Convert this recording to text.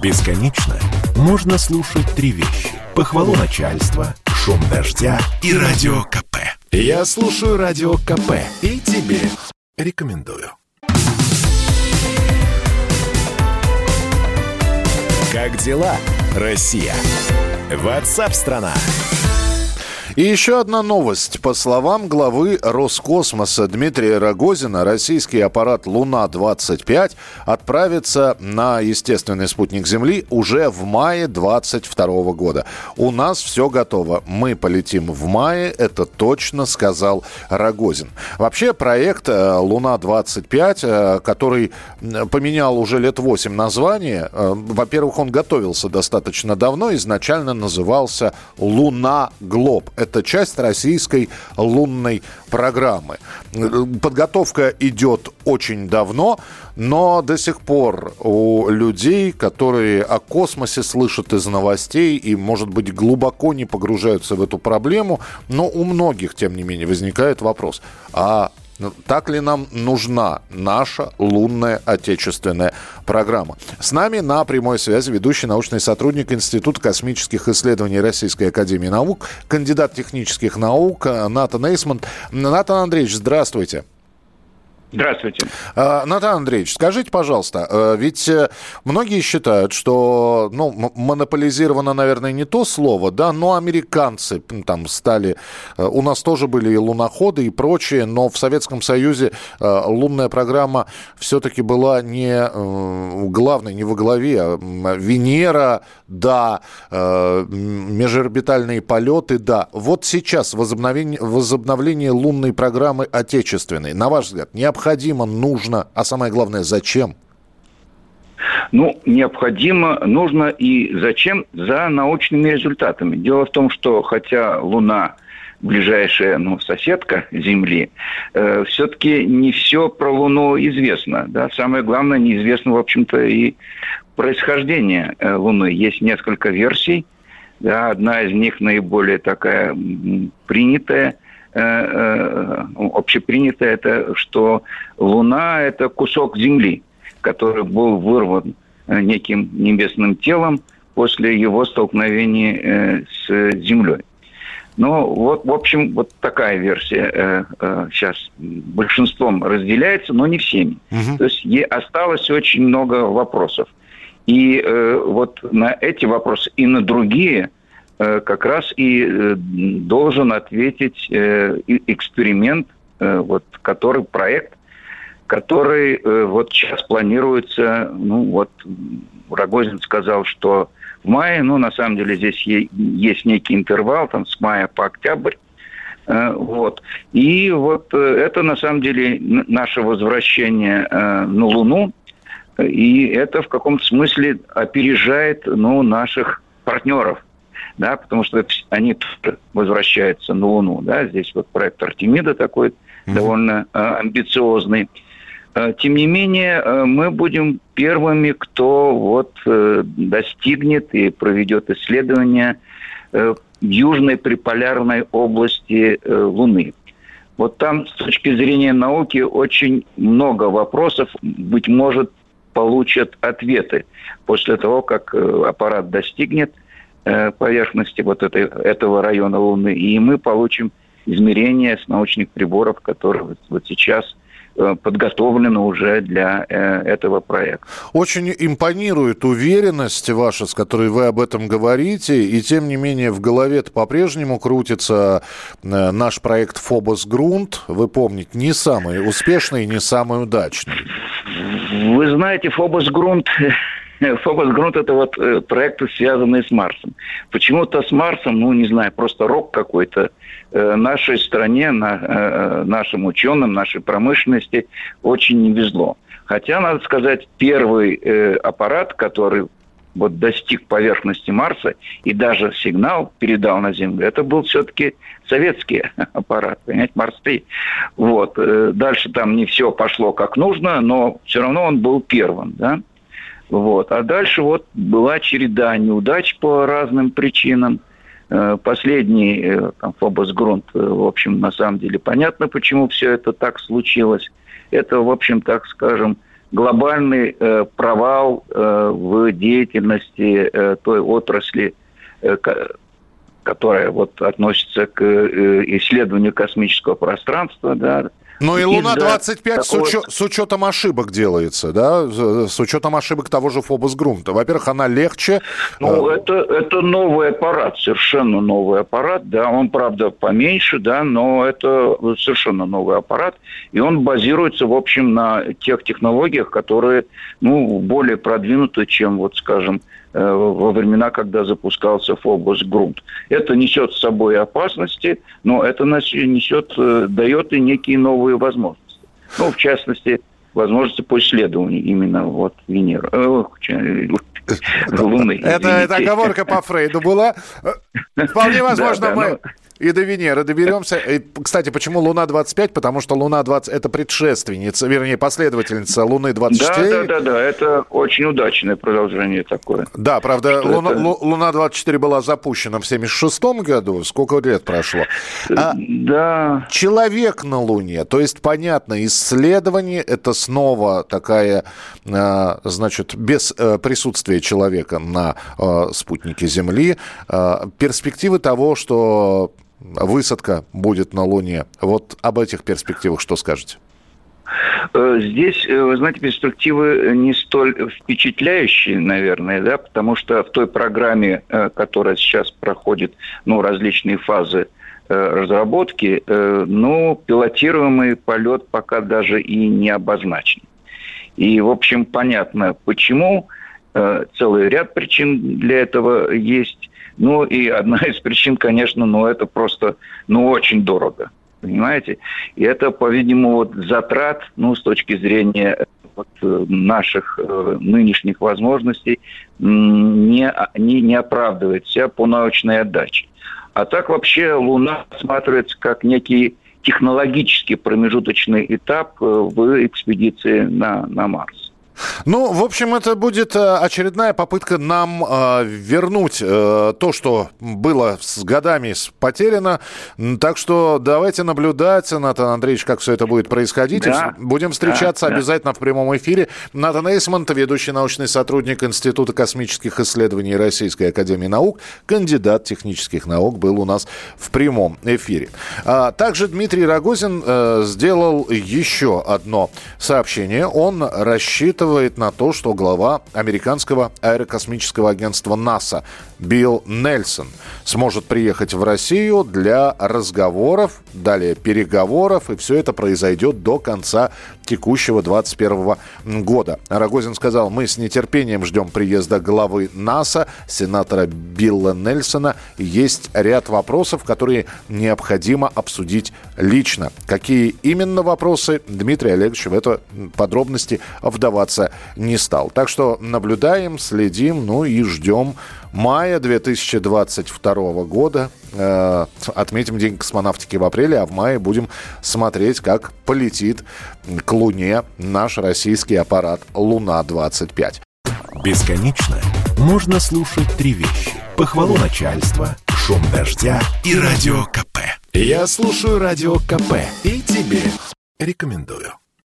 Бесконечно можно слушать три вещи. Похвалу начальства, шум дождя и радио КП. Я слушаю радио КП и тебе рекомендую. Как дела, Россия? Ватсап-страна! И еще одна новость. По словам главы Роскосмоса Дмитрия Рогозина, российский аппарат «Луна-25» отправится на естественный спутник Земли уже в мае 2022 года. У нас все готово. Мы полетим в мае, это точно сказал Рогозин. Вообще проект э, «Луна-25», э, который поменял уже лет 8 название, э, во-первых, он готовился достаточно давно, изначально назывался «Луна Глоб» это часть российской лунной программы. Подготовка идет очень давно, но до сих пор у людей, которые о космосе слышат из новостей и, может быть, глубоко не погружаются в эту проблему, но у многих, тем не менее, возникает вопрос, а так ли нам нужна наша лунная отечественная программа? С нами на прямой связи ведущий научный сотрудник Института космических исследований Российской Академии Наук, кандидат технических наук Натан Эйсмонт. Натан Андреевич, здравствуйте. Здравствуйте. А, Натан Андреевич, скажите, пожалуйста, э, ведь э, многие считают, что, ну, монополизировано, наверное, не то слово, да, но американцы там стали, э, у нас тоже были и луноходы и прочее, но в Советском Союзе лунная программа все-таки была не главной, не во главе, а Венера, да, межорбитальные полеты, да. Вот сейчас возобновление, возобновление лунной программы отечественной, на ваш взгляд, необходимо необходимо, нужно, а самое главное, зачем? Ну, необходимо, нужно и зачем? За научными результатами. Дело в том, что хотя Луна ближайшая ну, соседка Земли, э, все-таки не все про Луну известно. Да? Самое главное, неизвестно, в общем-то, и происхождение э, Луны. Есть несколько версий. Да? Одна из них наиболее такая принятая – общепринято это, что Луна – это кусок Земли, который был вырван э, неким небесным телом после его столкновения с Землей. Ну, вот, в общем, вот такая версия сейчас большинством разделяется, но не всеми. Угу. То есть осталось очень много вопросов. И вот на эти вопросы и на другие – Э, как раз и э, должен ответить э, эксперимент, вот, который проект, который вот сейчас планируется, ну вот Рогозин сказал, что в мае, ну на самом деле здесь есть некий интервал, там с мая по октябрь, вот. И вот это на самом деле наше возвращение на Луну, и это в каком-то смысле опережает ну, наших партнеров да, потому что они возвращаются на Луну, да, здесь вот проект Артемида такой mm-hmm. довольно э, амбициозный. Э, тем не менее, э, мы будем первыми, кто вот э, достигнет и проведет исследования э, южной приполярной области э, Луны. Вот там с точки зрения науки очень много вопросов, быть может, получат ответы после того, как аппарат достигнет – поверхности вот этой, этого района Луны, и мы получим измерения с научных приборов, которые вот, вот сейчас э, подготовлены уже для э, этого проекта. Очень импонирует уверенность ваша, с которой вы об этом говорите, и тем не менее в голове-то по-прежнему крутится э, наш проект «Фобос Грунт». Вы помните, не самый успешный, не самый удачный. Вы знаете, «Фобос Грунт» Фокус Грунт – это вот э, проекты, связанные с Марсом. Почему-то с Марсом, ну, не знаю, просто рок какой-то. Э, нашей стране, на, э, нашим ученым, нашей промышленности очень не везло. Хотя, надо сказать, первый аппарат, который вот достиг поверхности Марса и даже сигнал передал на Землю, это был все-таки советский аппарат, понимаете, Марс-3. Вот. Дальше там не все пошло как нужно, но все равно он был первым, да. Вот. А дальше вот была череда неудач по разным причинам. Э, последний, э, там, Фобос Грунт, э, в общем, на самом деле понятно, почему все это так случилось. Это, в общем, так скажем, глобальный э, провал э, в деятельности э, той отрасли, э, которая вот относится к э, исследованию космического пространства, да, ну и Луна-25 с, учет, с учетом ошибок делается, да? С учетом ошибок того же Фобос Грунта. Во-первых, она легче. Ну, это, это новый аппарат, совершенно новый аппарат, да. Он, правда, поменьше, да, но это совершенно новый аппарат. И он базируется, в общем, на тех технологиях, которые, ну, более продвинуты, чем, вот, скажем, э, во времена, когда запускался Фобос Грунт. Это несет с собой опасности, но это несет, э, дает и некие новые возможности. Ну, в частности, возможности по исследованию именно вот Венеры. Э, Луны. Это, это оговорка по Фрейду была. Вполне возможно, мы... И до Венеры доберемся. И, кстати, почему Луна-25? Потому что Луна-20 – это предшественница, вернее, последовательница Луны-24. Да, да, да, да, это очень удачное продолжение такое. Да, правда, Луна, это... Луна-24 была запущена в 76 году. Сколько лет прошло? А да. Человек на Луне, то есть, понятно, исследование – это снова такая, а, значит, без э, присутствия человека на э, спутнике Земли. А, перспективы того, что высадка будет на Луне. Вот об этих перспективах что скажете? Э, здесь, э, вы знаете, перспективы не столь впечатляющие, наверное, да, потому что в той программе, э, которая сейчас проходит, ну, различные фазы разработки, ну, пилотируемый полет пока даже и не обозначен. И, в общем, понятно, почему. Целый ряд причин для этого есть. Ну и одна из причин, конечно, ну это просто, ну очень дорого, понимаете? И это, по-видимому, вот затрат, ну с точки зрения вот, э, наших э, нынешних возможностей не, не, не оправдывает себя по научной отдаче. А так вообще Луна рассматривается как некий технологический промежуточный этап э, в экспедиции на, на Марс. Ну, в общем, это будет э, очередная попытка нам э, вернуть э, то, что было с годами потеряно. Так что давайте наблюдать, Натан Андреевич, как все это будет происходить. Да. Будем встречаться да, обязательно да. в прямом эфире. Натан Эйсмонт, ведущий научный сотрудник Института космических исследований Российской Академии Наук, кандидат технических наук, был у нас в прямом эфире. А, также Дмитрий Рогозин э, сделал еще одно сообщение. Он рассчитывает рассчитывает на то, что глава американского аэрокосмического агентства НАСА Билл Нельсон сможет приехать в Россию для разговоров, далее переговоров, и все это произойдет до конца текущего 2021 года. Рогозин сказал, мы с нетерпением ждем приезда главы НАСА, сенатора Билла Нельсона. Есть ряд вопросов, которые необходимо обсудить лично. Какие именно вопросы, Дмитрий Олегович в это подробности вдаваться не стал. Так что наблюдаем, следим, ну и ждем мая 2022 года. Э, отметим День космонавтики в апреле, а в мае будем смотреть, как полетит к Луне наш российский аппарат «Луна-25». Бесконечно можно слушать три вещи. Похвалу начальства, шум дождя и радио КП. Я слушаю радио КП и тебе рекомендую.